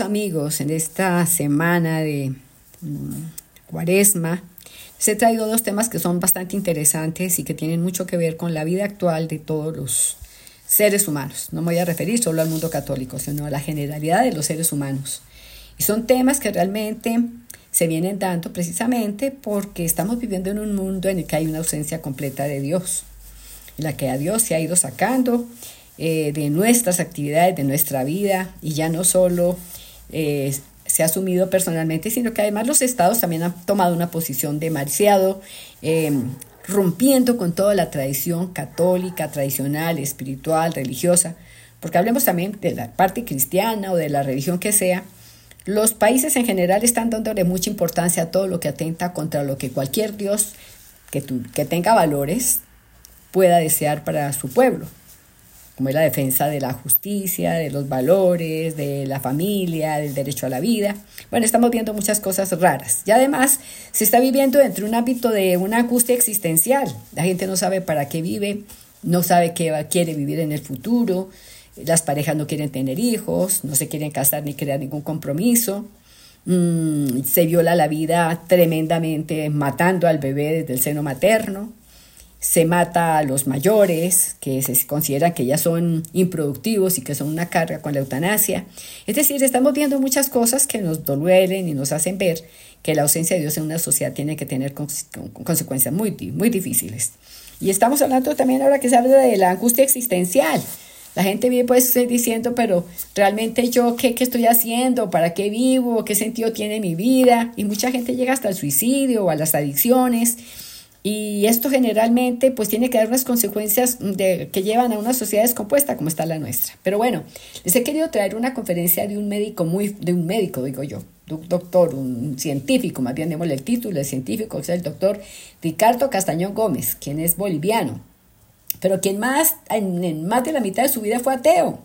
amigos, en esta semana de mm, cuaresma, se he traído dos temas que son bastante interesantes y que tienen mucho que ver con la vida actual de todos los seres humanos. No me voy a referir solo al mundo católico, sino a la generalidad de los seres humanos. Y son temas que realmente se vienen dando precisamente porque estamos viviendo en un mundo en el que hay una ausencia completa de Dios, en la que a Dios se ha ido sacando eh, de nuestras actividades, de nuestra vida, y ya no solo eh, se ha asumido personalmente, sino que además los estados también han tomado una posición demasiado eh, rompiendo con toda la tradición católica, tradicional, espiritual, religiosa, porque hablemos también de la parte cristiana o de la religión que sea, los países en general están dándole mucha importancia a todo lo que atenta contra lo que cualquier Dios que, que tenga valores pueda desear para su pueblo como es la defensa de la justicia, de los valores, de la familia, del derecho a la vida. Bueno, estamos viendo muchas cosas raras. Y además se está viviendo dentro de un ámbito de una angustia existencial. La gente no sabe para qué vive, no sabe qué quiere vivir en el futuro, las parejas no quieren tener hijos, no se quieren casar ni crear ningún compromiso. Mm, se viola la vida tremendamente matando al bebé desde el seno materno se mata a los mayores, que se consideran que ya son improductivos y que son una carga con la eutanasia. Es decir, estamos viendo muchas cosas que nos duelen y nos hacen ver que la ausencia de Dios en una sociedad tiene que tener consecuencias muy, muy difíciles. Y estamos hablando también ahora que se habla de la angustia existencial. La gente viene pues diciendo, pero realmente yo qué, qué estoy haciendo, para qué vivo, qué sentido tiene mi vida. Y mucha gente llega hasta el suicidio o a las adicciones. Y esto generalmente pues tiene que dar unas consecuencias de, que llevan a una sociedad descompuesta como está la nuestra. Pero bueno, les he querido traer una conferencia de un médico muy, de un médico digo yo, un doctor, un científico, más bien démosle el título de científico, que es el doctor Ricardo Castañón Gómez, quien es boliviano, pero quien más, en, en más de la mitad de su vida fue ateo.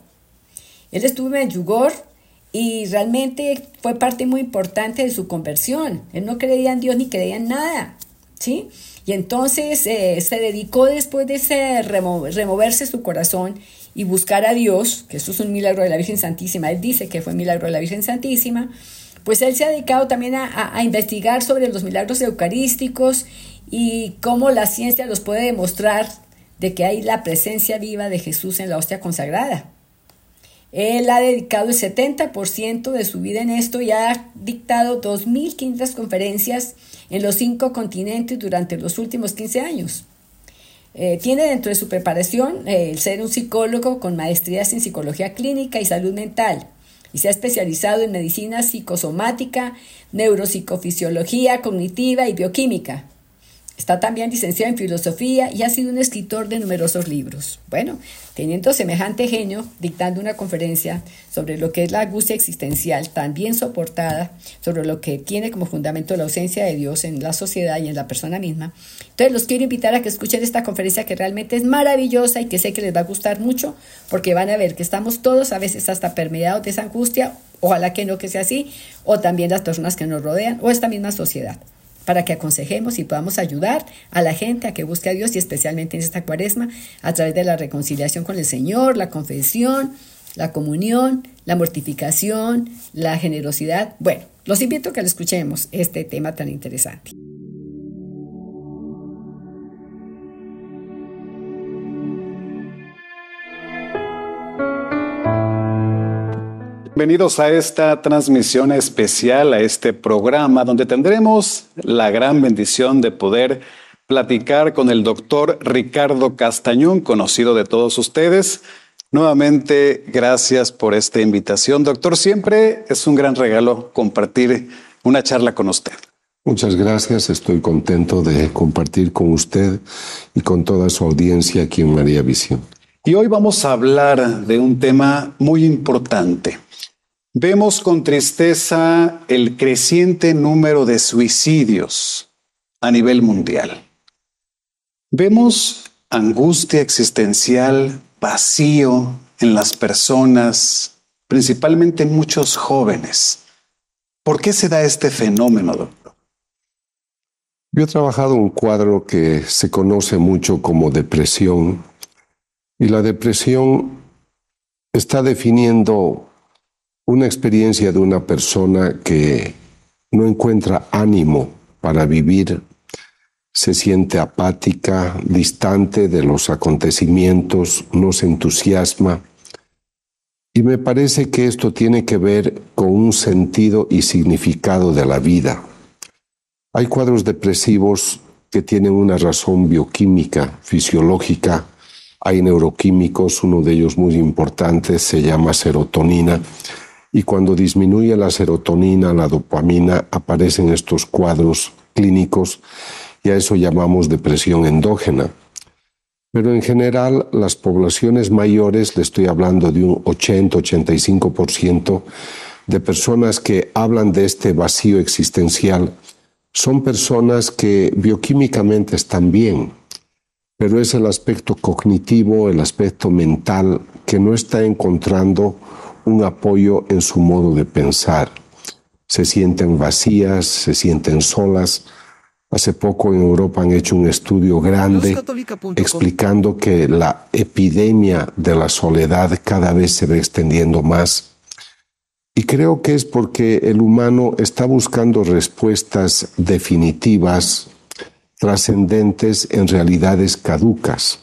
Él estuvo en Yugor y realmente fue parte muy importante de su conversión. Él no creía en Dios ni creía en nada, ¿sí? Entonces eh, se dedicó después de removerse su corazón y buscar a Dios, que eso es un milagro de la Virgen Santísima, él dice que fue un milagro de la Virgen Santísima, pues él se ha dedicado también a investigar sobre los milagros eucarísticos y cómo la ciencia los puede demostrar de que hay la presencia viva de Jesús en la hostia consagrada. Él ha dedicado el 70% de su vida en esto y ha dictado 2.500 conferencias en los cinco continentes durante los últimos 15 años. Eh, tiene dentro de su preparación eh, el ser un psicólogo con maestrías en psicología clínica y salud mental y se ha especializado en medicina psicosomática, neuropsicofisiología cognitiva y bioquímica. Está también licenciado en filosofía y ha sido un escritor de numerosos libros. Bueno, teniendo semejante genio, dictando una conferencia sobre lo que es la angustia existencial, tan bien soportada, sobre lo que tiene como fundamento la ausencia de Dios en la sociedad y en la persona misma. Entonces los quiero invitar a que escuchen esta conferencia que realmente es maravillosa y que sé que les va a gustar mucho porque van a ver que estamos todos a veces hasta permeados de esa angustia, ojalá que no que sea así, o también las personas que nos rodean o esta misma sociedad para que aconsejemos y podamos ayudar a la gente a que busque a Dios y especialmente en esta cuaresma a través de la reconciliación con el Señor, la confesión, la comunión, la mortificación, la generosidad. Bueno, los invito a que lo escuchemos este tema tan interesante. Bienvenidos a esta transmisión especial, a este programa donde tendremos la gran bendición de poder platicar con el doctor Ricardo Castañón, conocido de todos ustedes. Nuevamente, gracias por esta invitación. Doctor, siempre es un gran regalo compartir una charla con usted. Muchas gracias, estoy contento de compartir con usted y con toda su audiencia aquí en María Visión. Y hoy vamos a hablar de un tema muy importante Vemos con tristeza el creciente número de suicidios a nivel mundial. Vemos angustia existencial, vacío en las personas, principalmente en muchos jóvenes. ¿Por qué se da este fenómeno, doctor? Yo he trabajado un cuadro que se conoce mucho como depresión y la depresión está definiendo una experiencia de una persona que no encuentra ánimo para vivir, se siente apática, distante de los acontecimientos, no se entusiasma. Y me parece que esto tiene que ver con un sentido y significado de la vida. Hay cuadros depresivos que tienen una razón bioquímica, fisiológica. Hay neuroquímicos, uno de ellos muy importante se llama serotonina. Y cuando disminuye la serotonina, la dopamina, aparecen estos cuadros clínicos y a eso llamamos depresión endógena. Pero en general, las poblaciones mayores, le estoy hablando de un 80-85% de personas que hablan de este vacío existencial, son personas que bioquímicamente están bien, pero es el aspecto cognitivo, el aspecto mental, que no está encontrando un apoyo en su modo de pensar. Se sienten vacías, se sienten solas. Hace poco en Europa han hecho un estudio grande explicando que la epidemia de la soledad cada vez se va extendiendo más y creo que es porque el humano está buscando respuestas definitivas, trascendentes en realidades caducas.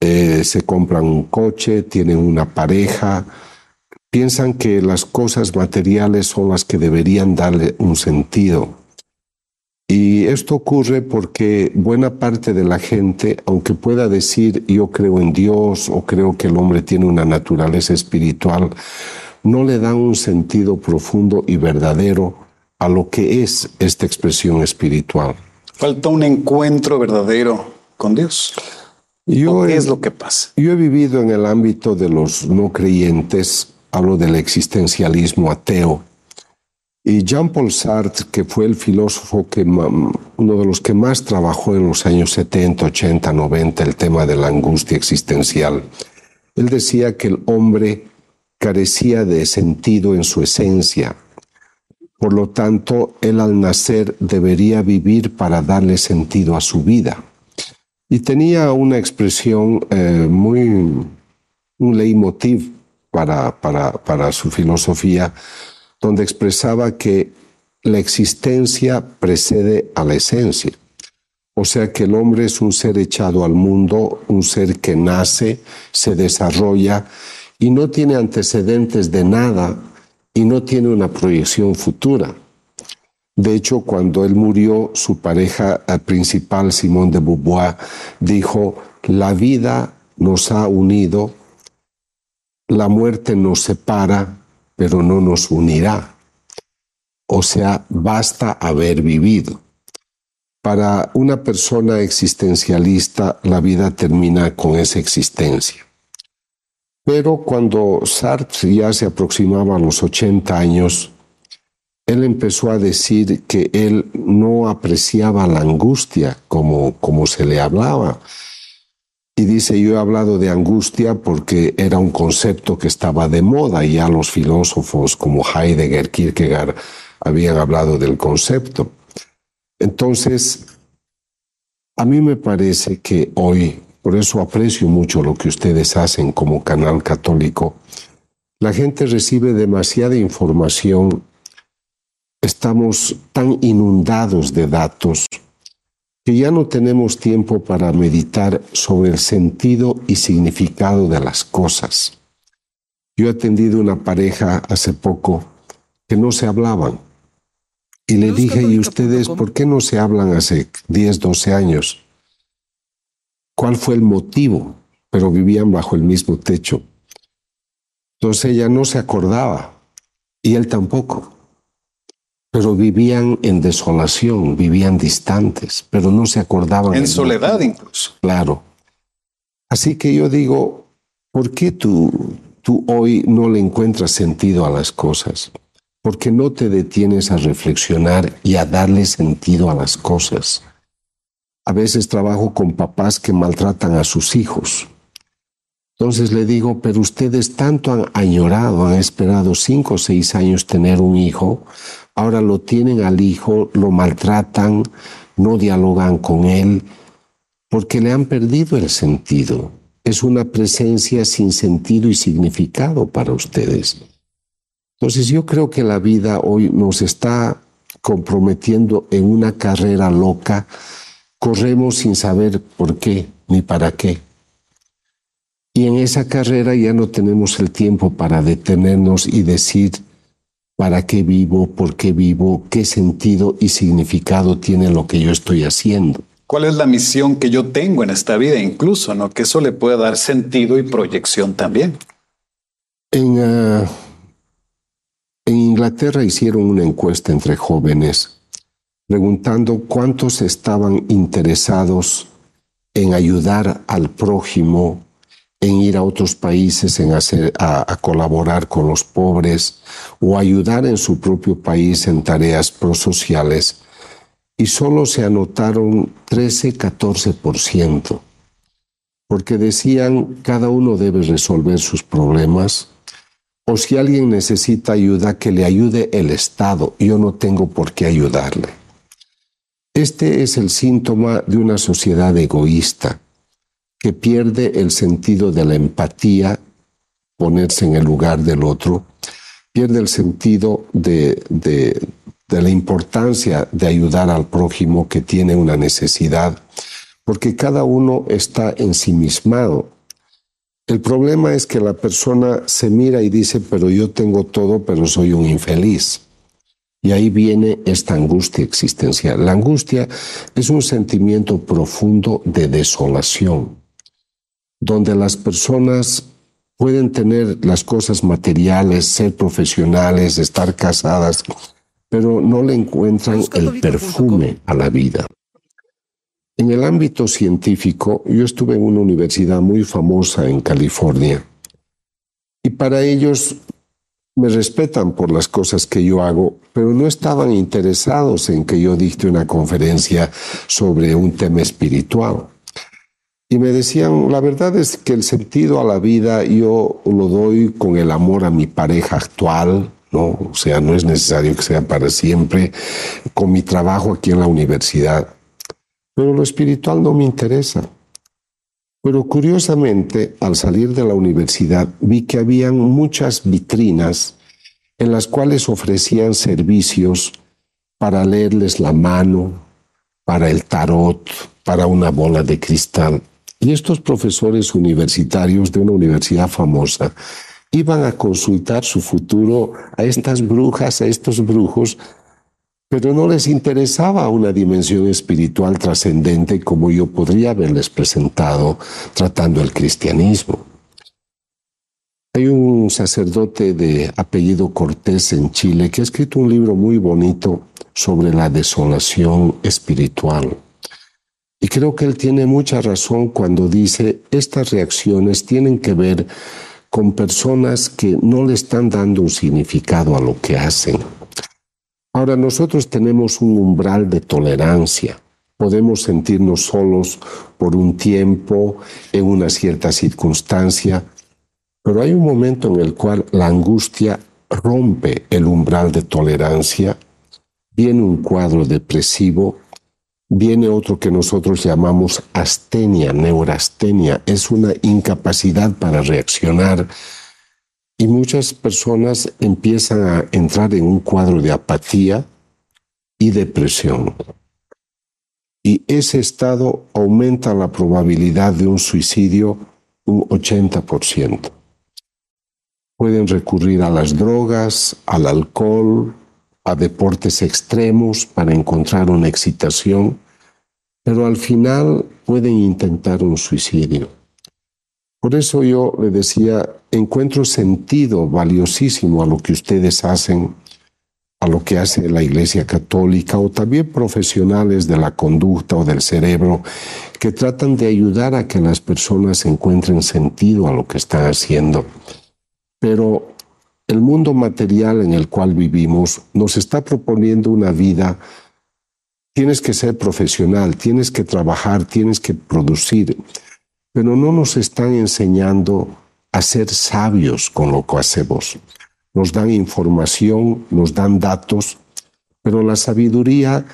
Eh, se compran un coche, tienen una pareja, piensan que las cosas materiales son las que deberían darle un sentido. Y esto ocurre porque buena parte de la gente, aunque pueda decir yo creo en Dios o creo que el hombre tiene una naturaleza espiritual, no le dan un sentido profundo y verdadero a lo que es esta expresión espiritual. Falta un encuentro verdadero con Dios. Yo ¿Qué es lo que pasa? Yo he vivido en el ámbito de los no creyentes, hablo del existencialismo ateo. Y Jean-Paul Sartre, que fue el filósofo que uno de los que más trabajó en los años 70, 80, 90 el tema de la angustia existencial, él decía que el hombre carecía de sentido en su esencia. Por lo tanto, él al nacer debería vivir para darle sentido a su vida. Y tenía una expresión eh, muy, un leitmotiv para, su filosofía, donde expresaba que la existencia precede a la esencia. O sea que el hombre es un ser echado al mundo, un ser que nace, se desarrolla y no tiene antecedentes de nada y no tiene una proyección futura. De hecho, cuando él murió, su pareja principal, Simón de Beauvoir, dijo, la vida nos ha unido, la muerte nos separa, pero no nos unirá. O sea, basta haber vivido. Para una persona existencialista, la vida termina con esa existencia. Pero cuando Sartre ya se aproximaba a los 80 años, él empezó a decir que él no apreciaba la angustia como, como se le hablaba. Y dice, yo he hablado de angustia porque era un concepto que estaba de moda y ya los filósofos como Heidegger, Kierkegaard habían hablado del concepto. Entonces, a mí me parece que hoy por eso aprecio mucho lo que ustedes hacen como canal católico. La gente recibe demasiada información. Estamos tan inundados de datos que ya no tenemos tiempo para meditar sobre el sentido y significado de las cosas. Yo he atendido una pareja hace poco que no se hablaban. Y le dije, ¿y ustedes por qué no se hablan hace 10, 12 años? cuál fue el motivo, pero vivían bajo el mismo techo. Entonces ella no se acordaba y él tampoco, pero vivían en desolación, vivían distantes, pero no se acordaban. En soledad incluso. Claro. Así que yo digo, ¿por qué tú, tú hoy no le encuentras sentido a las cosas? ¿Por qué no te detienes a reflexionar y a darle sentido a las cosas? A veces trabajo con papás que maltratan a sus hijos. Entonces le digo, pero ustedes tanto han añorado, han esperado cinco o seis años tener un hijo, ahora lo tienen al hijo, lo maltratan, no dialogan con él, porque le han perdido el sentido. Es una presencia sin sentido y significado para ustedes. Entonces yo creo que la vida hoy nos está comprometiendo en una carrera loca. Corremos sin saber por qué ni para qué. Y en esa carrera ya no tenemos el tiempo para detenernos y decir para qué vivo, por qué vivo, qué sentido y significado tiene lo que yo estoy haciendo. ¿Cuál es la misión que yo tengo en esta vida incluso, no? Que eso le puede dar sentido y proyección también. En, ah, en Inglaterra hicieron una encuesta entre jóvenes preguntando cuántos estaban interesados en ayudar al prójimo en ir a otros países, en hacer, a, colaborar con los pobres o ayudar en su propio país en tareas prosociales. Y solo se anotaron 13-14%, porque decían cada uno debe resolver sus problemas, o si alguien necesita ayuda, que le ayude el Estado, yo no tengo por qué ayudarle. Este es el síntoma de una sociedad egoísta que pierde el sentido de la empatía, ponerse en el lugar del otro, pierde el sentido de, la importancia de ayudar al prójimo que tiene una necesidad, porque cada uno está ensimismado. El problema es que la persona se mira y dice, pero yo tengo todo, pero soy un infeliz. Y ahí viene esta angustia existencial. La angustia es un sentimiento profundo de desolación donde las personas pueden tener las cosas materiales, ser profesionales, estar casadas, pero no le encuentran el perfume a la vida. En el ámbito científico, yo estuve en una universidad muy famosa en California y para ellos me respetan por las cosas que yo hago, pero no estaban interesados en que yo dicte una conferencia sobre un tema espiritual. Y me decían, la verdad es que el sentido a la vida yo lo doy con el amor a mi pareja actual, ¿no? O sea, no es necesario que sea para siempre, con mi trabajo aquí en la universidad. Pero lo espiritual no me interesa. Pero curiosamente, al salir de la universidad, vi que habían muchas vitrinas en las cuales ofrecían servicios para leerles la mano, para el tarot, para una bola de cristal. Y estos profesores universitarios de una universidad famosa iban a consultar su futuro a estas brujas, a estos brujos, pero no les interesaba una dimensión espiritual trascendente como yo podría haberles presentado tratando el cristianismo. Hay un sacerdote de apellido Cortés en Chile que ha escrito un libro muy bonito sobre la desolación espiritual. Y creo que él tiene mucha razón cuando dice, estas reacciones tienen que ver con personas que no le están dando un significado a lo que hacen. Ahora nosotros tenemos un umbral de tolerancia. Podemos sentirnos solos por un tiempo, en una cierta circunstancia, pero hay un momento en el cual la angustia rompe el umbral de tolerancia, viene un cuadro depresivo viene otro que nosotros llamamos astenia, neurastenia. Es una incapacidad para reaccionar y muchas personas empiezan a entrar en un cuadro de apatía y depresión. Y ese estado aumenta la probabilidad de un suicidio un 80%. Pueden recurrir a las drogas, al alcohol, a deportes extremos para encontrar una excitación, pero al final pueden intentar un suicidio. Por eso yo le decía, encuentro sentido valiosísimo a lo que ustedes hacen, a lo que hace la Iglesia Católica o también profesionales de la conducta o del cerebro que tratan de ayudar a que las personas encuentren sentido a lo que están haciendo. Pero el mundo material en el cual vivimos nos está proponiendo una vida, tienes que ser profesional, tienes que trabajar, tienes que producir, pero no nos están enseñando a ser sabios con lo que hacemos. Nos dan información, nos dan datos, pero la sabiduría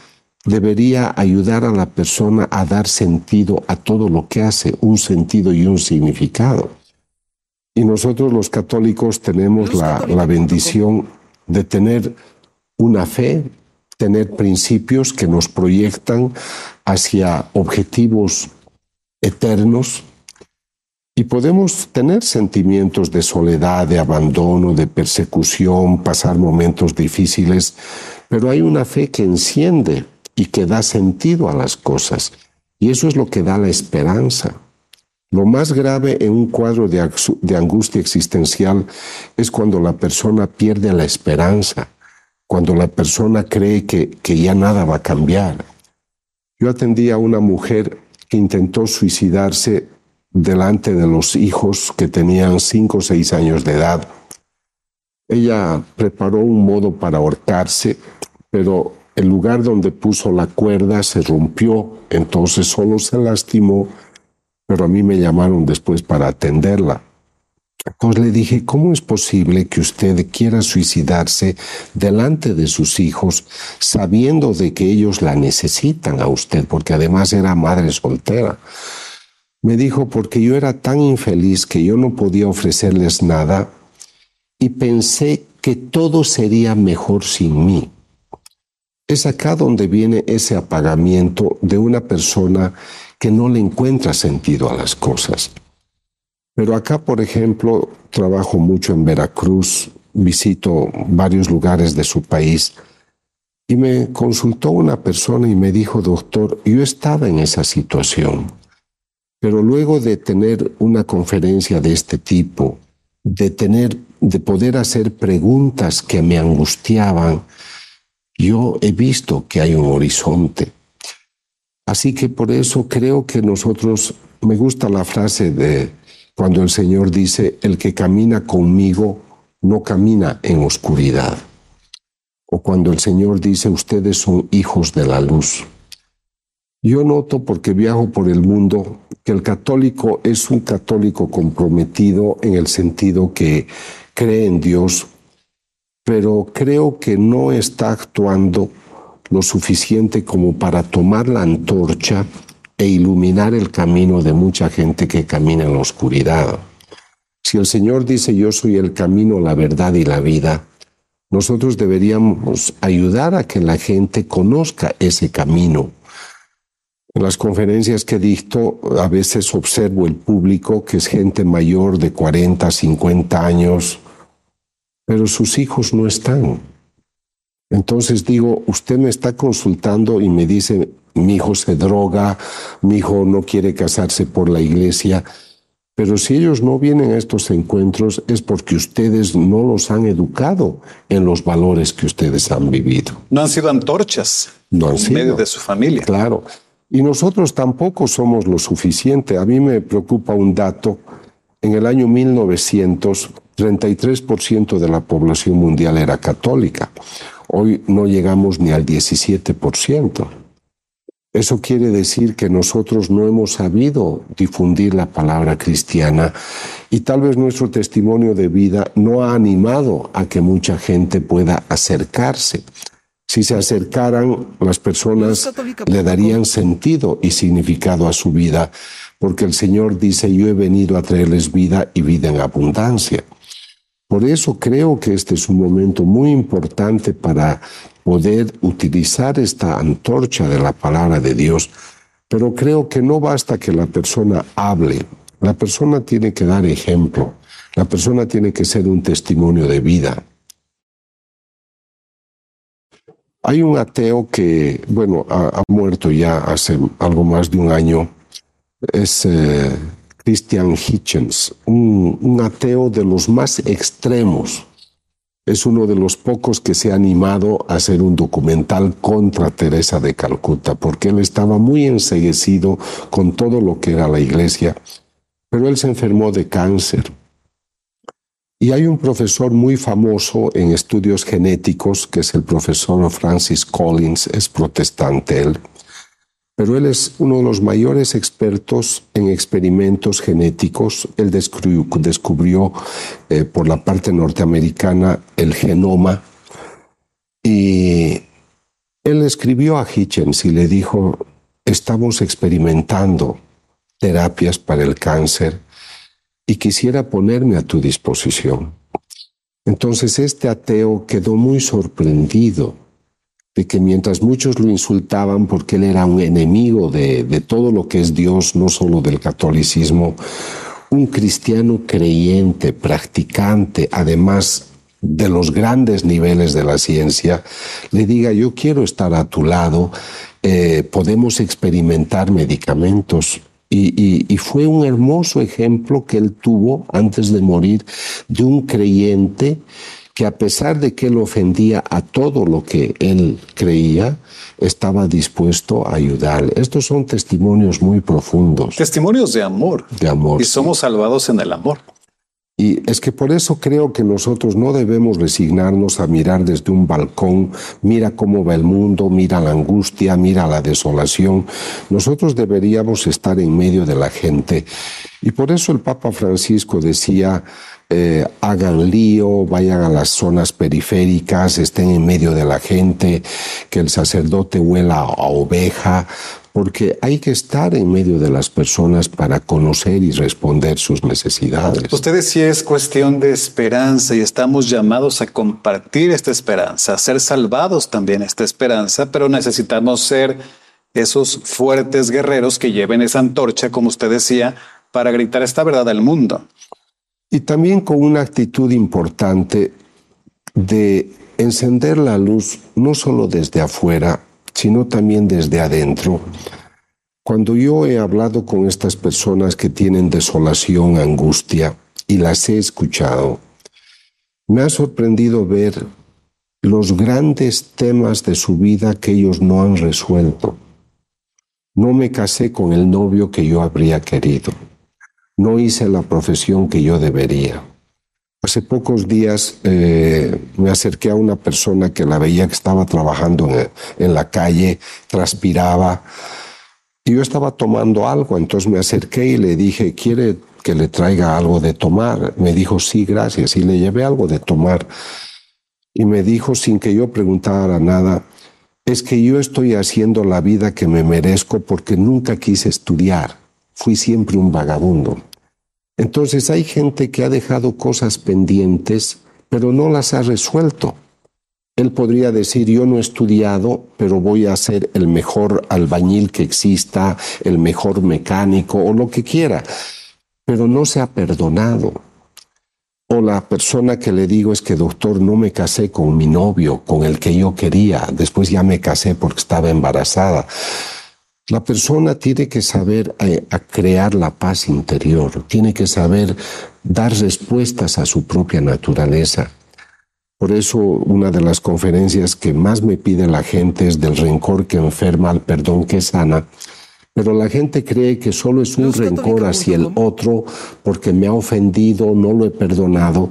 debería ayudar a la persona a dar sentido a todo lo que hace, un sentido y un significado. Y nosotros los católicos tenemos la, la bendición de tener una fe, tener principios que nos proyectan hacia objetivos eternos y podemos tener sentimientos de soledad, de abandono, de persecución, pasar momentos difíciles, pero hay una fe que enciende y que da sentido a las cosas. Y eso es lo que da la esperanza. Lo más grave en un cuadro de, angustia existencial es cuando la persona pierde la esperanza, cuando la persona cree que, ya nada va a cambiar. Yo atendí a una mujer que intentó suicidarse delante de los hijos que tenían cinco o seis años de edad. Ella preparó un modo para ahorcarse, pero el lugar donde puso la cuerda se rompió, entonces solo se lastimó, pero a mí me llamaron después para atenderla. Entonces le dije, ¿cómo es posible que usted quiera suicidarse delante de sus hijos sabiendo de que ellos la necesitan a usted? Porque además era madre soltera. Me dijo, porque yo era tan infeliz que yo no podía ofrecerles nada y pensé que todo sería mejor sin mí. Es acá donde viene ese apagamiento de una persona que no le encuentra sentido a las cosas. Pero acá, por ejemplo, trabajo mucho en Veracruz, visito varios lugares de su país y me consultó una persona y me dijo, doctor, yo estaba en esa situación. Pero luego de tener una conferencia de este tipo, de tener, de poder hacer preguntas que me angustiaban, yo he visto que hay un horizonte. Así que por eso creo que nosotros, me gusta la frase de cuando el Señor dice, el que camina conmigo no camina en oscuridad. O cuando el Señor dice, ustedes son hijos de la luz. Yo noto, porque viajo por el mundo, que el católico es un católico comprometido en el sentido que cree en Dios, pero creo que no está actuando lo suficiente como para tomar la antorcha e iluminar el camino de mucha gente que camina en la oscuridad. Si el Señor dice yo soy el camino, la verdad y la vida, nosotros deberíamos ayudar a que la gente conozca ese camino en las conferencias que dicto, a veces observo el público, que es gente mayor de 40, 50 años, pero sus hijos no están. Entonces digo, usted me está consultando y me dice, mi hijo se droga, mi hijo no quiere casarse por la iglesia, pero si ellos no vienen a estos encuentros es porque ustedes no los han educado en los valores que ustedes han vivido. No han sido antorchas no han en medio de su familia. Claro. Y nosotros tampoco somos lo suficiente. A mí me preocupa un dato. En el año 1900, 33% de la población mundial era católica. Hoy no llegamos ni al 17%. Eso quiere decir que nosotros no hemos sabido difundir la palabra cristiana y tal vez nuestro testimonio de vida no ha animado a que mucha gente pueda acercarse. Si se acercaran, las personas le darían sentido y significado a su vida, porque el Señor dice, yo he venido a traerles vida y vida en abundancia. Por eso creo que este es un momento muy importante para poder utilizar esta antorcha de la palabra de Dios, pero creo que no basta que la persona hable, la persona tiene que dar ejemplo, la persona tiene que ser un testimonio de vida. Hay un ateo que, bueno, ha, muerto ya hace algo más de un año. Es eh, Christian Hitchens, un, ateo de los más extremos. Es uno de los pocos que se ha animado a hacer un documental contra Teresa de Calcuta, porque él estaba muy enseguecido con todo lo que era la iglesia, pero él se enfermó de cáncer y hay un profesor muy famoso en estudios genéticos, que es el profesor Francis Collins, es protestante él, pero él es uno de los mayores expertos en experimentos genéticos. Él descubrió, eh, por la parte norteamericana el genoma y él escribió a Hitchens y le dijo, estamos experimentando terapias para el cáncer y quisiera ponerme a tu disposición. Entonces este ateo quedó muy sorprendido de que mientras muchos lo insultaban porque él era un enemigo de, de todo lo que es Dios, no solo del catolicismo, un cristiano creyente, practicante, además de los grandes niveles de la ciencia, le diga, yo quiero estar a tu lado, eh, podemos experimentar medicamentos. Y, y, fue un hermoso ejemplo que él tuvo antes de morir de un creyente que a pesar de que él ofendía a todo lo que él creía, estaba dispuesto a ayudar. Estos son testimonios muy profundos. Testimonios de amor. De amor. Y somos salvados en el amor. Y es que por eso creo que nosotros no debemos resignarnos a mirar desde un balcón, mira cómo va el mundo, mira la angustia, mira la desolación. Nosotros deberíamos estar en medio de la gente. Y por eso el Papa Francisco decía, eh, hagan lío, vayan a las zonas periféricas, estén en medio de la gente, que el sacerdote huela a oveja, porque hay que estar en medio de las personas para conocer y responder sus necesidades. Usted decía es cuestión de esperanza y estamos llamados a compartir esta esperanza, a ser salvados también esta esperanza, pero necesitamos ser esos fuertes guerreros que lleven esa antorcha, como usted decía, para gritar esta verdad al mundo y también con una actitud importante de encender la luz no solo desde afuera, sino también desde adentro. Cuando yo he hablado con estas personas que tienen desolación, angustia, y las he escuchado, me ha sorprendido ver los grandes temas de su vida que ellos no han resuelto. No me casé con el novio que yo habría querido no hice la profesión que yo debería. Hace pocos días eh, me acerqué a una persona que la veía que estaba trabajando en, la calle, transpiraba, y yo estaba tomando algo, entonces me acerqué y le dije, ¿quiere que le traiga algo de tomar? Me dijo, sí, gracias, y le llevé algo de tomar. Y me dijo, sin que yo preguntara nada, es que yo estoy haciendo la vida que me merezco porque nunca quise estudiar, fui siempre un vagabundo. Entonces hay gente que ha dejado cosas pendientes, pero no las ha resuelto. Él podría decir, yo no he estudiado, pero voy a ser el mejor albañil que exista, el mejor mecánico o lo que quiera, pero no se ha perdonado. O la persona que le digo es que, doctor, no me casé con mi novio, con el que yo quería, después ya me casé porque estaba embarazada. La persona tiene que saber eh, crear la paz interior, tiene que saber dar respuestas a su propia naturaleza. Por eso una de las conferencias que más me pide la gente es del rencor que enferma al perdón que sana. Pero la gente cree que solo es un rencor hacia el otro porque me ha ofendido, no lo he perdonado.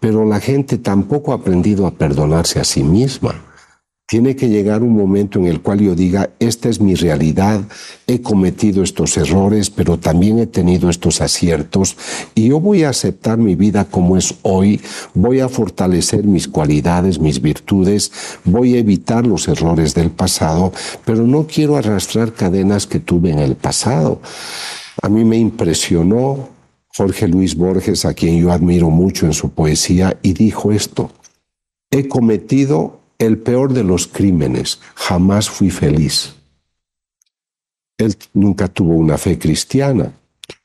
Pero la gente tampoco ha aprendido a perdonarse a sí misma. Tiene que llegar un momento en el cual yo diga, esta es mi realidad, he cometido estos errores, pero también he tenido estos aciertos y yo voy a aceptar mi vida como es hoy, voy a fortalecer mis cualidades, mis virtudes, voy a evitar los errores del pasado, pero no quiero arrastrar cadenas que tuve en el pasado. A mí me impresionó Jorge Luis Borges, a quien yo admiro mucho en su poesía, y dijo esto, he cometido el peor de los crímenes, jamás fui feliz. Él nunca tuvo una fe cristiana.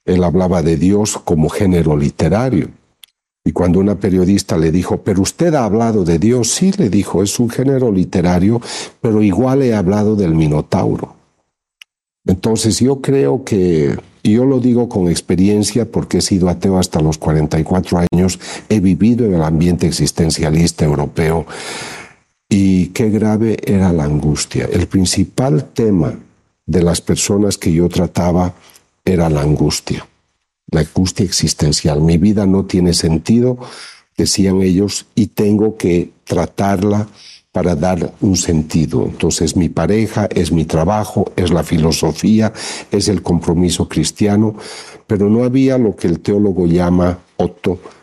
Él hablaba de Dios como género literario. Y cuando una periodista le dijo, pero usted ha hablado de Dios, sí, le dijo, es un género literario, pero igual he hablado del Minotauro. Entonces yo creo que, y yo lo digo con experiencia porque he sido ateo hasta los 44 años, he vivido en el ambiente existencialista europeo, y qué grave era la angustia. El principal tema de las personas que yo trataba era la angustia, la angustia existencial. Mi vida no tiene sentido, decían ellos, y tengo que tratarla para dar un sentido. Entonces mi pareja es mi trabajo, es la filosofía, es el compromiso cristiano, pero no había lo que el teólogo llama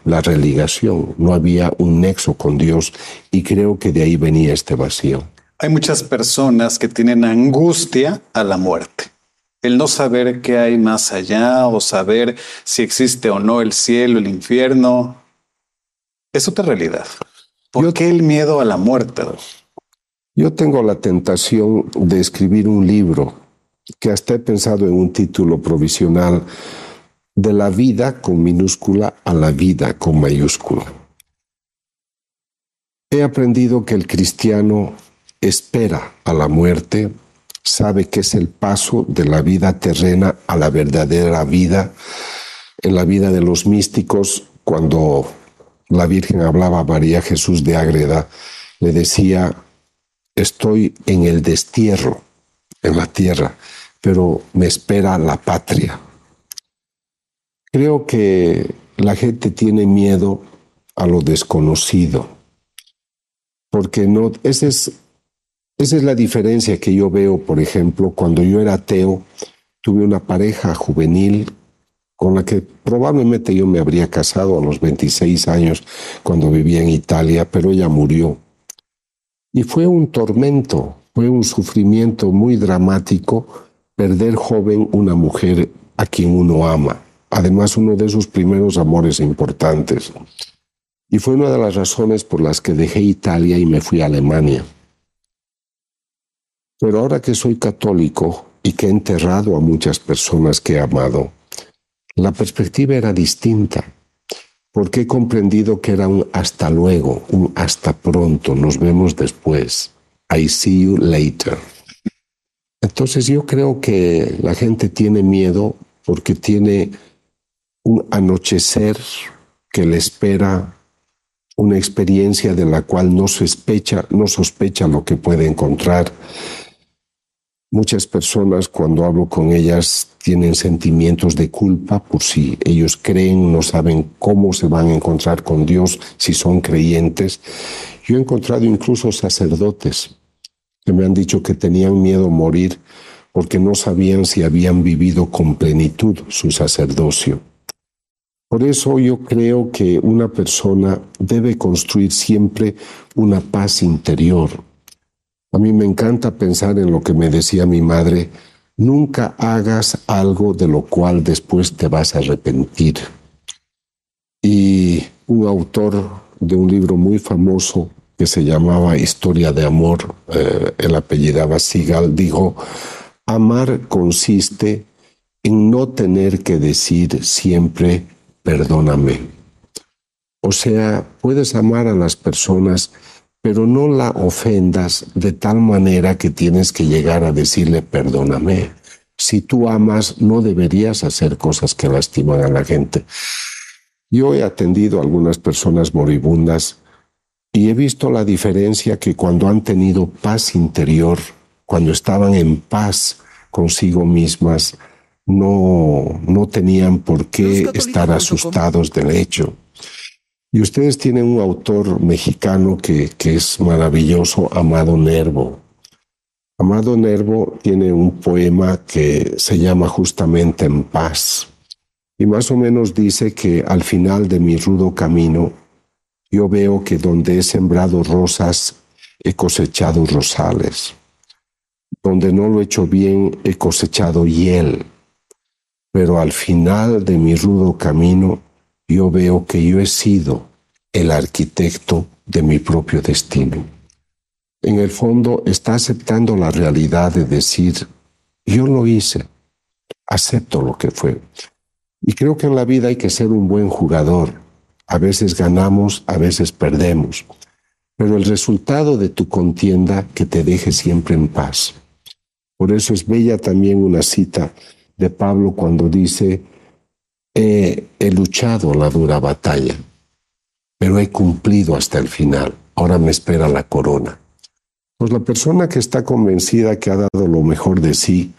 La religación, no había un nexo con Dios y creo que de ahí venía este vacío. Hay muchas personas que tienen angustia a la muerte. el no saber qué hay más allá o saber si existe o no el cielo, el infierno, es otra realidad. ¿Por qué el miedo a la muerte? Yo tengo la tentación de escribir un libro que hasta he pensado en un título provisional de la vida con minúscula a la vida con mayúscula. He aprendido que el cristiano espera a la muerte, sabe que es el paso de la vida terrena a la verdadera vida. En la vida de los místicos, cuando la Virgen hablaba a María Jesús de Ágreda, le decía, estoy en el destierro, en la tierra, pero me espera la patria. Creo que la gente tiene miedo a lo desconocido porque no, esa es, esa es la diferencia que yo veo, por ejemplo, cuando yo era ateo, tuve una pareja juvenil con la que probablemente yo me habría casado a los 26 años cuando vivía en Italia, pero ella murió. Y fue un tormento, fue un sufrimiento muy dramático perder joven una mujer a quien uno ama, además uno de sus primeros amores importantes. Y fue una de las razones por las que dejé Italia y me fui a Alemania. Pero ahora que soy católico y que he enterrado a muchas personas que he amado, la perspectiva era distinta, porque he comprendido que era un hasta luego, un hasta pronto, nos vemos después. I see you later. Entonces yo creo que la gente tiene miedo porque tiene un anochecer que le espera una experiencia de la cual no sospecha, no sospecha lo que puede encontrar. Muchas personas cuando hablo con ellas tienen sentimientos de culpa por si ellos creen, no saben cómo se van a encontrar con Dios si son creyentes. Yo he encontrado incluso sacerdotes que me han dicho que tenían miedo a morir porque no sabían si habían vivido con plenitud su sacerdocio. Por eso yo creo que una persona debe construir siempre una paz interior. A mí me encanta pensar en lo que me decía mi madre, nunca hagas algo de lo cual después te vas a arrepentir. Y un autor de un libro muy famoso que se llamaba Historia de Amor, eh, el apellidaba Sigal, dijo, amar consiste en no tener que decir siempre perdóname. O sea, puedes amar a las personas, pero no la ofendas de tal manera que tienes que llegar a decirle perdóname. Si tú amas, no deberías hacer cosas que lastiman a la gente. Yo he atendido a algunas personas moribundas y he visto la diferencia que cuando han tenido paz interior, cuando estaban en paz consigo mismas, no, no tenían por qué estar asustados del hecho. Y ustedes tienen un autor mexicano que, que es maravilloso, Amado Nervo. Amado Nervo tiene un poema que se llama justamente En paz. Y más o menos dice que al final de mi rudo camino, yo veo que donde he sembrado rosas, he cosechado rosales. Donde no lo he hecho bien, he cosechado hiel pero al final de mi rudo camino yo veo que yo he sido el arquitecto de mi propio destino. En el fondo está aceptando la realidad de decir, yo lo hice, acepto lo que fue. Y creo que en la vida hay que ser un buen jugador. A veces ganamos, a veces perdemos. Pero el resultado de tu contienda que te deje siempre en paz. Por eso es bella también una cita de Pablo cuando dice, he, luchado la dura batalla, pero he cumplido hasta el final, ahora me espera la corona. Pues la persona que está convencida que ha dado lo mejor de sí,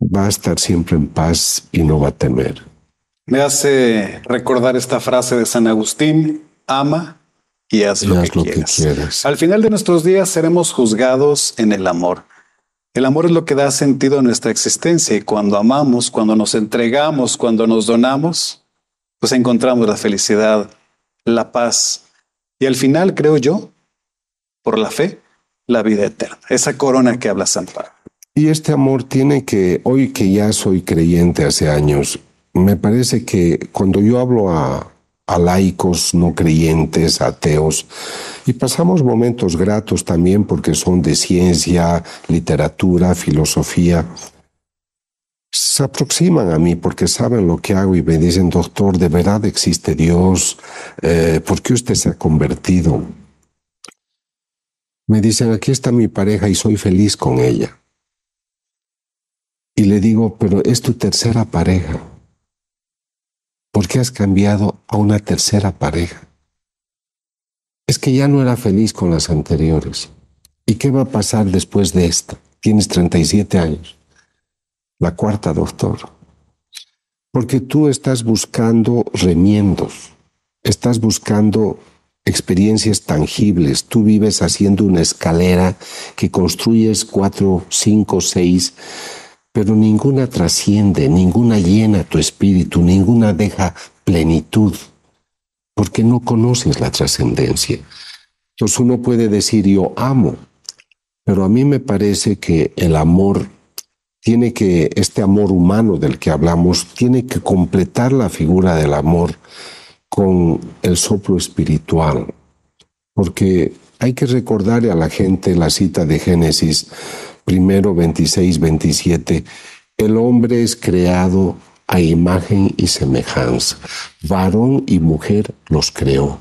va a estar siempre en paz y no va a temer. Me hace recordar esta frase de San Agustín, ama y haz, lo, que, que quieras. Al final de nuestros días seremos juzgados en el amor. El amor es lo que da sentido a nuestra existencia y cuando amamos, cuando nos entregamos, cuando nos donamos, pues encontramos la felicidad, la paz y al final, creo yo, por la fe, la vida eterna, esa corona que habla San Pablo. Y este amor tiene que, hoy que ya soy creyente hace años, me parece que cuando yo hablo a, a laicos, no creyentes, ateos, y pasamos momentos gratos también porque son de ciencia, literatura, filosofía, se aproximan a mí porque saben lo que hago y me dicen, doctor, ¿de verdad existe Dios? Eh, ¿Por qué usted se ha convertido? Me dicen, aquí está mi pareja y soy feliz con ella. Y le digo, pero es tu tercera pareja. ¿Por qué has cambiado a una tercera pareja? Es que ya no era feliz con las anteriores. ¿Y qué va a pasar después de esta? Tienes 37 años la cuarta, doctor. Porque tú estás buscando remiendos, estás buscando experiencias tangibles. Tú vives haciendo una escalera que construyes cuatro, cinco, seis, pero ninguna trasciende, ninguna llena tu espíritu, ninguna deja plenitud, porque no conoces la trascendencia. Entonces uno puede decir yo amo, pero a mí me parece que el amor tiene que, este amor humano del que hablamos, tiene que completar la figura del amor con el soplo espiritual. Porque hay que recordarle a la gente la cita de Génesis primero 26, 27. El hombre es creado a imagen y semejanza. Varón y mujer los creó.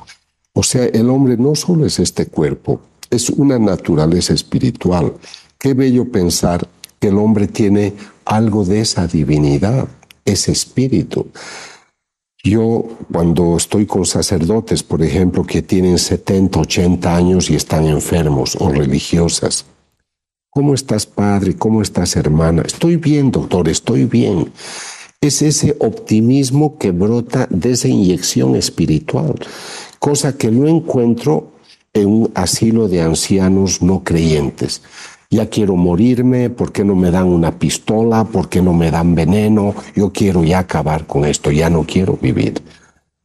O sea, el hombre no solo es este cuerpo, es una naturaleza espiritual. Qué bello pensar que el hombre tiene algo de esa divinidad, ese espíritu. Yo cuando estoy con sacerdotes, por ejemplo, que tienen 70, 80 años y están enfermos o religiosas, ¿cómo estás padre? ¿Cómo estás hermana? Estoy bien, doctor, estoy bien. Es ese optimismo que brota de esa inyección espiritual, cosa que no encuentro en un asilo de ancianos no creyentes ya quiero morirme, ¿por qué no me dan una pistola? ¿Por qué no me dan veneno? Yo quiero ya acabar con esto, ya no quiero vivir.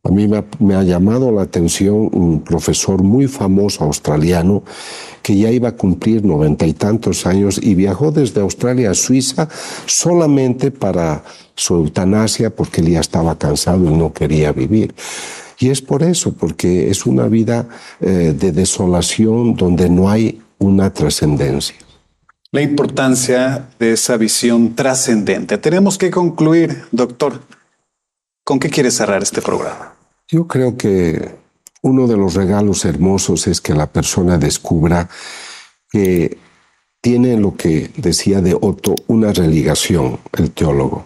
A mí me ha, llamado la atención un profesor muy famoso australiano que ya iba a cumplir noventa y tantos años y viajó desde Australia a Suiza solamente para su eutanasia porque él ya estaba cansado y no quería vivir. Y es por eso, porque es una vida eh, de desolación donde no hay una trascendencia la importancia de esa visión trascendente. Tenemos que concluir, doctor. ¿Con qué quiere cerrar este programa? Yo creo que uno de los regalos hermosos es que la persona descubra que tiene lo que decía de Otto, una religación, el teólogo.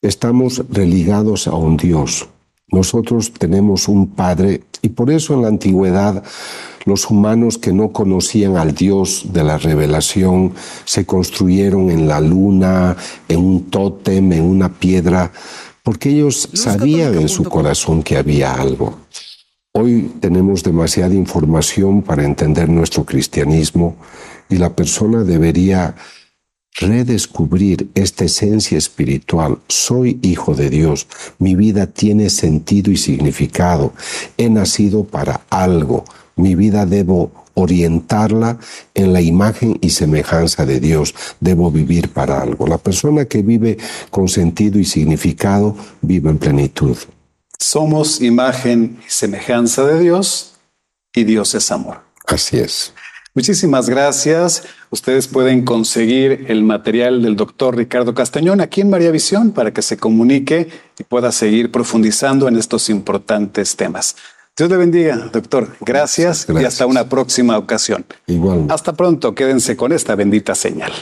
Estamos religados a un Dios. Nosotros tenemos un Padre y por eso en la antigüedad los humanos que no conocían al Dios de la revelación se construyeron en la luna, en un tótem, en una piedra, porque ellos sabían en su corazón que había algo. Hoy tenemos demasiada información para entender nuestro cristianismo y la persona debería redescubrir esta esencia espiritual. Soy hijo de Dios, mi vida tiene sentido y significado, he nacido para algo, mi vida debo orientarla en la imagen y semejanza de Dios. Debo vivir para algo. La persona que vive con sentido y significado vive en plenitud. Somos imagen y semejanza de Dios y Dios es amor. Así es. Muchísimas gracias. Ustedes pueden conseguir el material del doctor Ricardo Castañón aquí en María Visión para que se comunique y pueda seguir profundizando en estos importantes temas. Dios le bendiga, doctor. Gracias, y hasta una próxima ocasión. Igual. Hasta pronto. Quédense con esta bendita señal.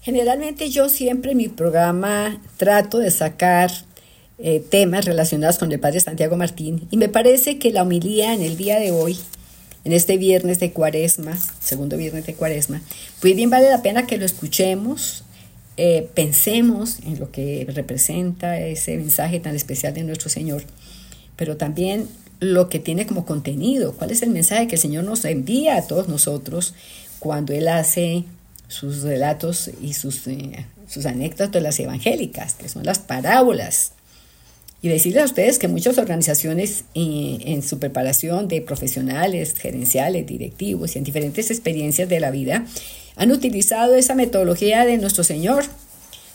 Generalmente yo siempre en mi programa trato de sacar eh, temas relacionados con el Padre Santiago Martín y me parece que la homilía en el día de hoy, en este viernes de cuaresma, segundo viernes de cuaresma, pues bien vale la pena que lo escuchemos, eh, pensemos en lo que representa ese mensaje tan especial de nuestro Señor, pero también lo que tiene como contenido, cuál es el mensaje que el Señor nos envía a todos nosotros cuando Él hace sus relatos y sus, eh, sus anécdotas las evangélicas, que son las parábolas. Y decirles a ustedes que muchas organizaciones eh, en su preparación de profesionales, gerenciales, directivos y en diferentes experiencias de la vida han utilizado esa metodología de nuestro Señor,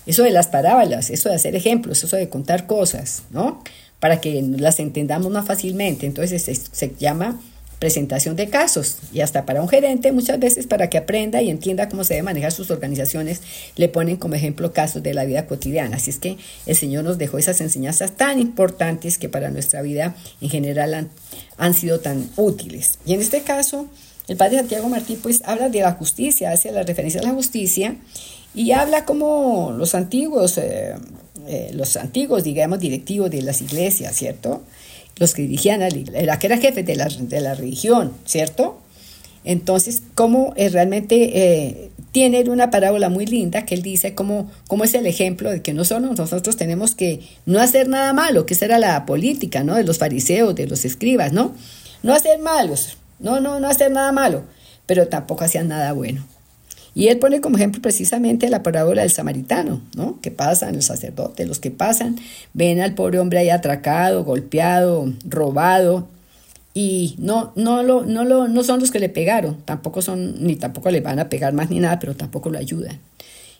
eso de las parábolas, eso de hacer ejemplos, eso de contar cosas, ¿no? Para que las entendamos más fácilmente. Entonces se, se llama presentación de casos y hasta para un gerente muchas veces para que aprenda y entienda cómo se debe manejar sus organizaciones le ponen como ejemplo casos de la vida cotidiana. Así es que el Señor nos dejó esas enseñanzas tan importantes que para nuestra vida en general han, han sido tan útiles. Y en este caso, el Padre Santiago Martín pues habla de la justicia, hace la referencia a la justicia y habla como los antiguos, eh, eh, los antiguos, digamos, directivos de las iglesias, ¿cierto? los que dirigían a la que era jefe de la, de la religión, ¿cierto? Entonces, cómo eh, realmente tiene una parábola muy linda que él dice cómo, cómo es el ejemplo de que no solo nosotros tenemos que no hacer nada malo, que esa era la política, ¿no? De los fariseos, de los escribas, ¿no? No hacer malos, no, no, no hacer nada malo, pero tampoco hacían nada bueno. Y él pone como ejemplo precisamente la parábola del samaritano, ¿no? Que pasan, el sacerdote, los que pasan, ven al pobre hombre ahí atracado, golpeado, robado, y no, no, lo, no, lo, no son los que le pegaron, tampoco son, ni tampoco le van a pegar más ni nada, pero tampoco lo ayudan.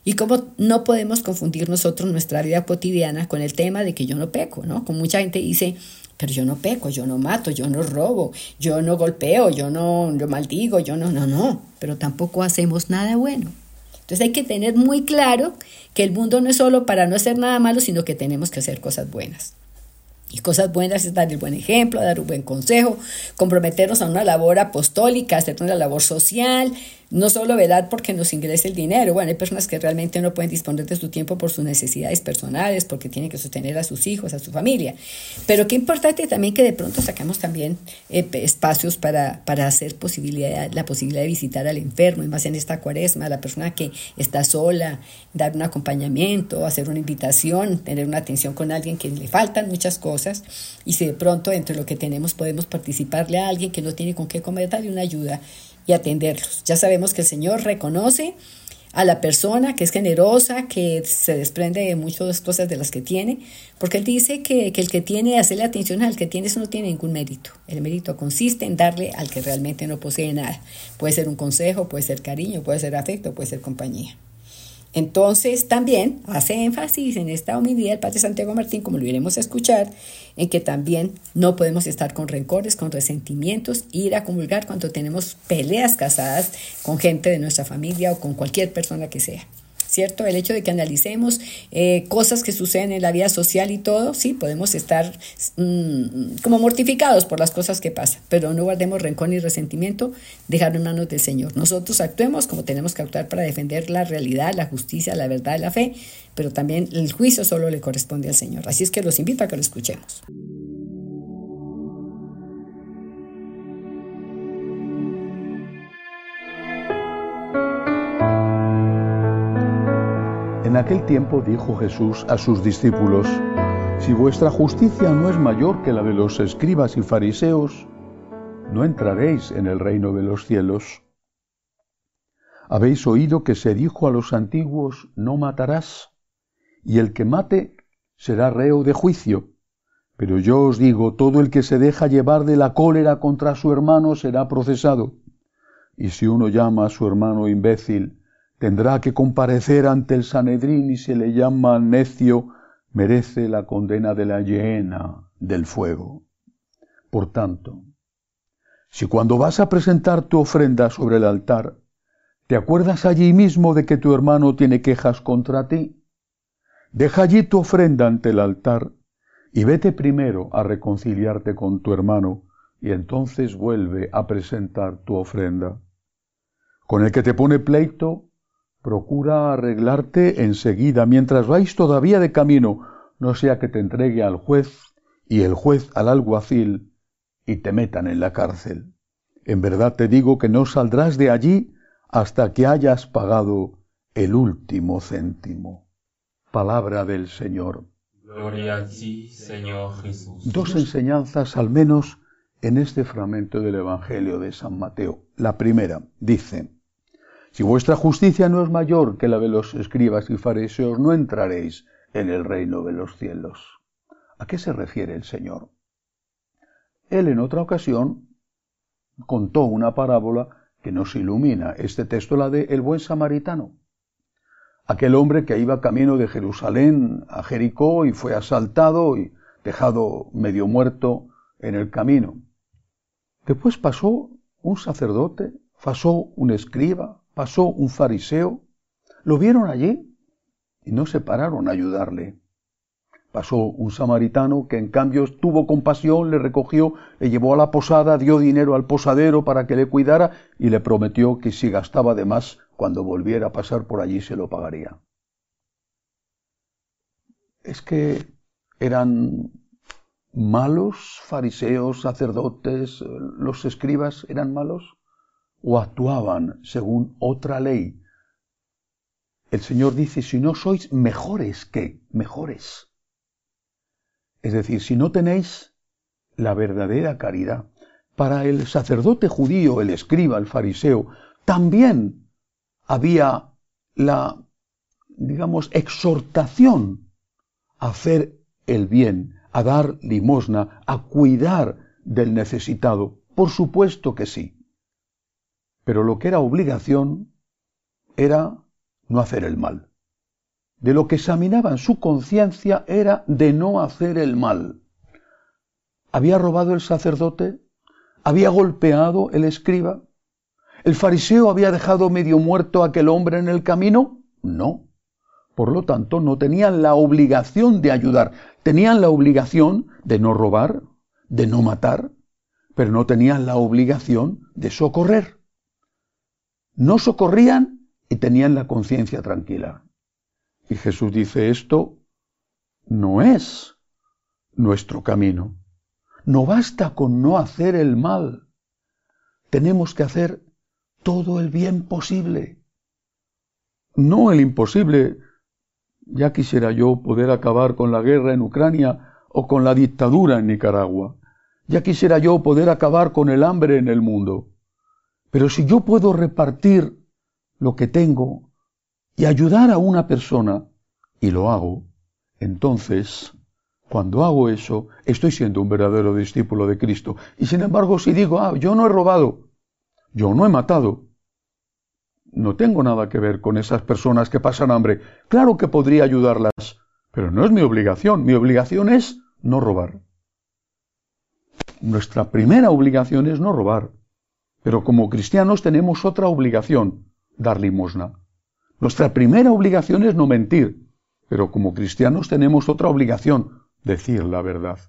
Y cómo no podemos confundir nosotros nuestra vida cotidiana con el tema de que yo no peco, ¿no? Como mucha gente dice, pero yo no peco, yo no mato, yo no robo, yo no golpeo, yo no yo maldigo, yo no, no, no, pero tampoco hacemos nada bueno. Entonces hay que tener muy claro que el mundo no es solo para no hacer nada malo, sino que tenemos que hacer cosas buenas. Y cosas buenas es dar el buen ejemplo, dar un buen consejo, comprometernos a una labor apostólica, hacer una labor social, no solo velar porque nos ingrese el dinero. Bueno, hay personas que realmente no pueden disponer de su tiempo por sus necesidades personales, porque tienen que sostener a sus hijos, a su familia. Pero qué importante también que de pronto sacamos también eh, espacios para, para hacer posibilidad, la posibilidad de visitar al enfermo, y más en esta cuaresma, a la persona que está sola, dar un acompañamiento, hacer una invitación, tener una atención con alguien que le faltan muchas cosas. Y si de pronto entre lo que tenemos podemos participarle a alguien que no tiene con qué comer, darle una ayuda y atenderlos. Ya sabemos que el Señor reconoce a la persona que es generosa, que se desprende de muchas cosas de las que tiene, porque Él dice que, que el que tiene, hacerle atención al que tiene, eso no tiene ningún mérito. El mérito consiste en darle al que realmente no posee nada. Puede ser un consejo, puede ser cariño, puede ser afecto, puede ser compañía. Entonces también hace énfasis en esta humildad el Padre Santiago Martín, como lo iremos a escuchar, en que también no podemos estar con rencores, con resentimientos, ir a comulgar cuando tenemos peleas casadas con gente de nuestra familia o con cualquier persona que sea. ¿Cierto? El hecho de que analicemos eh, cosas que suceden en la vida social y todo, sí, podemos estar mm, como mortificados por las cosas que pasan, pero no guardemos rencor ni resentimiento, dejarlo en manos del Señor. Nosotros actuemos como tenemos que actuar para defender la realidad, la justicia, la verdad, la fe, pero también el juicio solo le corresponde al Señor. Así es que los invito a que lo escuchemos. En aquel tiempo dijo Jesús a sus discípulos, Si vuestra justicia no es mayor que la de los escribas y fariseos, no entraréis en el reino de los cielos. Habéis oído que se dijo a los antiguos, no matarás, y el que mate será reo de juicio. Pero yo os digo, todo el que se deja llevar de la cólera contra su hermano será procesado. Y si uno llama a su hermano imbécil, tendrá que comparecer ante el Sanedrín y se le llama necio, merece la condena de la hiena del fuego. Por tanto, si cuando vas a presentar tu ofrenda sobre el altar, te acuerdas allí mismo de que tu hermano tiene quejas contra ti, deja allí tu ofrenda ante el altar y vete primero a reconciliarte con tu hermano y entonces vuelve a presentar tu ofrenda. Con el que te pone pleito, Procura arreglarte enseguida, mientras vais todavía de camino, no sea que te entregue al juez y el juez al alguacil y te metan en la cárcel. En verdad te digo que no saldrás de allí hasta que hayas pagado el último céntimo. Palabra del Señor. Gloria a ti, Señor Jesús. Dos enseñanzas al menos en este fragmento del Evangelio de San Mateo. La primera dice, si vuestra justicia no es mayor que la de los escribas y fariseos, no entraréis en el reino de los cielos. ¿A qué se refiere el Señor? Él en otra ocasión contó una parábola que nos ilumina. Este texto, la de el buen samaritano. Aquel hombre que iba camino de Jerusalén a Jericó y fue asaltado y dejado medio muerto en el camino. Después pasó un sacerdote, pasó un escriba, pasó un fariseo, lo vieron allí y no se pararon a ayudarle. Pasó un samaritano que en cambio tuvo compasión, le recogió, le llevó a la posada, dio dinero al posadero para que le cuidara y le prometió que si gastaba de más, cuando volviera a pasar por allí se lo pagaría. Es que eran malos fariseos, sacerdotes, los escribas eran malos o actuaban según otra ley. El Señor dice, si no sois mejores que mejores. Es decir, si no tenéis la verdadera caridad, para el sacerdote judío, el escriba, el fariseo, también había la, digamos, exhortación a hacer el bien, a dar limosna, a cuidar del necesitado. Por supuesto que sí. Pero lo que era obligación era no hacer el mal de lo que examinaban su conciencia era de no hacer el mal. ¿Había robado el sacerdote? ¿Había golpeado el escriba? ¿El fariseo había dejado medio muerto a aquel hombre en el camino? No. Por lo tanto, no tenían la obligación de ayudar. Tenían la obligación de no robar, de no matar, pero no tenían la obligación de socorrer. No socorrían y tenían la conciencia tranquila. Y Jesús dice, esto no es nuestro camino. No basta con no hacer el mal. Tenemos que hacer todo el bien posible. No el imposible. Ya quisiera yo poder acabar con la guerra en Ucrania o con la dictadura en Nicaragua. Ya quisiera yo poder acabar con el hambre en el mundo. Pero si yo puedo repartir lo que tengo y ayudar a una persona, y lo hago, entonces, cuando hago eso, estoy siendo un verdadero discípulo de Cristo. Y sin embargo, si digo, ah, yo no he robado, yo no he matado, no tengo nada que ver con esas personas que pasan hambre. Claro que podría ayudarlas, pero no es mi obligación. Mi obligación es no robar. Nuestra primera obligación es no robar. Pero como cristianos tenemos otra obligación, dar limosna. Nuestra primera obligación es no mentir, pero como cristianos tenemos otra obligación, decir la verdad.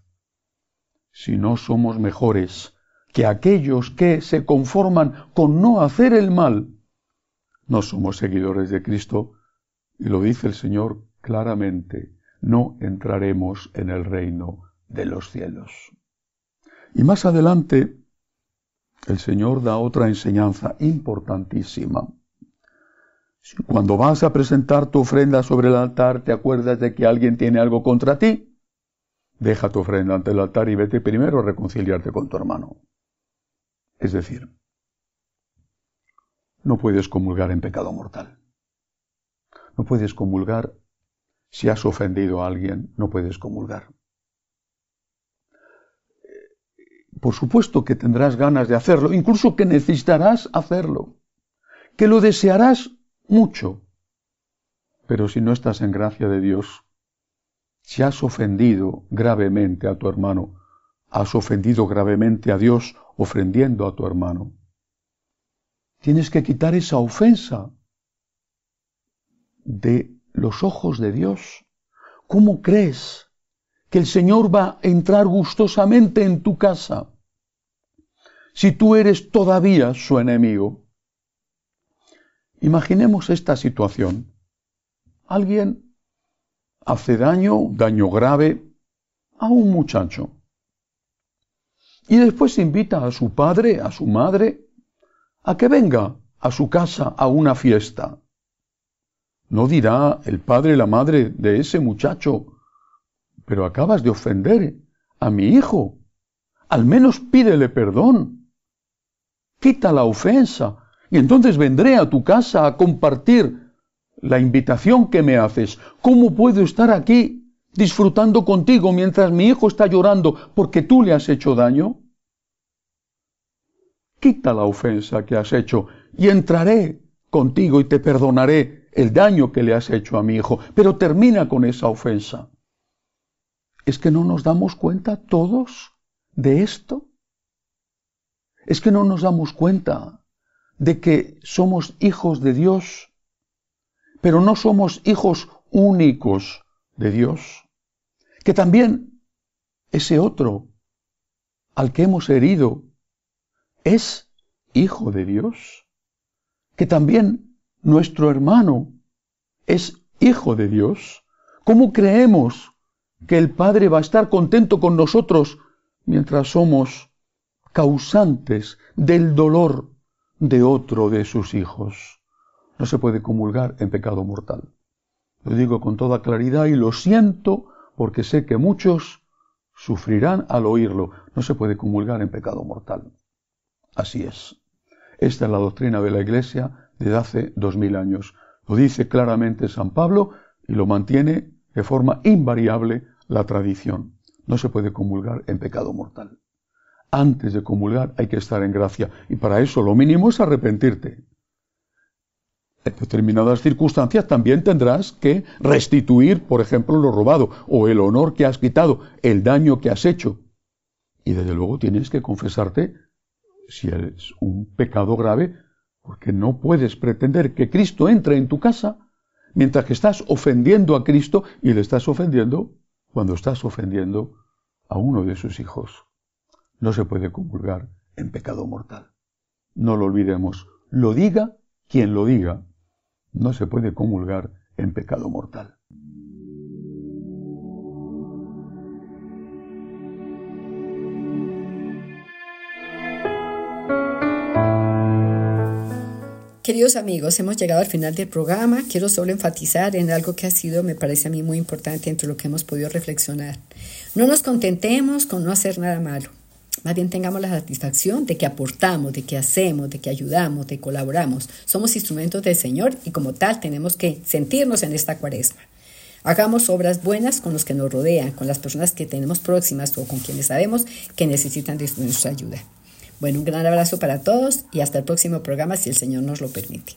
Si no somos mejores que aquellos que se conforman con no hacer el mal, no somos seguidores de Cristo, y lo dice el Señor claramente, no entraremos en el reino de los cielos. Y más adelante, el Señor da otra enseñanza importantísima. Cuando vas a presentar tu ofrenda sobre el altar, te acuerdas de que alguien tiene algo contra ti, deja tu ofrenda ante el altar y vete primero a reconciliarte con tu hermano. Es decir, no puedes comulgar en pecado mortal. No puedes comulgar si has ofendido a alguien, no puedes comulgar. Por supuesto que tendrás ganas de hacerlo, incluso que necesitarás hacerlo, que lo desearás mucho. Pero si no estás en gracia de Dios, si has ofendido gravemente a tu hermano, has ofendido gravemente a Dios ofendiendo a tu hermano. Tienes que quitar esa ofensa de los ojos de Dios. ¿Cómo crees que el Señor va a entrar gustosamente en tu casa si tú eres todavía su enemigo? Imaginemos esta situación. Alguien hace daño, daño grave, a un muchacho. Y después invita a su padre, a su madre, a que venga a su casa a una fiesta. No dirá el padre la madre de ese muchacho, pero acabas de ofender a mi hijo. Al menos pídele perdón. Quita la ofensa y entonces vendré a tu casa a compartir la invitación que me haces. ¿Cómo puedo estar aquí disfrutando contigo mientras mi hijo está llorando porque tú le has hecho daño? Quita la ofensa que has hecho y entraré contigo y te perdonaré el daño que le has hecho a mi hijo, pero termina con esa ofensa. ¿Es que no nos damos cuenta todos de esto? ¿Es que no nos damos cuenta de que somos hijos de Dios, pero no somos hijos únicos de Dios? Que también ese otro al que hemos herido es hijo de Dios. Que también nuestro hermano es hijo de Dios. ¿Cómo creemos que el Padre va a estar contento con nosotros mientras somos causantes del dolor de otro de sus hijos? No se puede comulgar en pecado mortal. Lo digo con toda claridad y lo siento porque sé que muchos sufrirán al oírlo. No se puede comulgar en pecado mortal. Así es. Esta es la doctrina de la Iglesia desde hace dos mil años. Lo dice claramente San Pablo y lo mantiene de forma invariable la tradición. No se puede comulgar en pecado mortal. Antes de comulgar hay que estar en gracia y para eso lo mínimo es arrepentirte. En determinadas circunstancias también tendrás que restituir, por ejemplo, lo robado o el honor que has quitado, el daño que has hecho. Y desde luego tienes que confesarte si es un pecado grave, porque no puedes pretender que Cristo entre en tu casa mientras que estás ofendiendo a Cristo y le estás ofendiendo cuando estás ofendiendo a uno de sus hijos. No se puede comulgar en pecado mortal. No lo olvidemos. Lo diga quien lo diga. No se puede comulgar en pecado mortal. Queridos amigos, hemos llegado al final del programa. Quiero solo enfatizar en algo que ha sido, me parece a mí, muy importante entre lo que hemos podido reflexionar. No nos contentemos con no hacer nada malo. Más bien tengamos la satisfacción de que aportamos, de que hacemos, de que ayudamos, de que colaboramos. Somos instrumentos del Señor y como tal tenemos que sentirnos en esta cuaresma. Hagamos obras buenas con los que nos rodean, con las personas que tenemos próximas o con quienes sabemos que necesitan de nuestra ayuda. Bueno, un gran abrazo para todos y hasta el próximo programa si el Señor nos lo permite.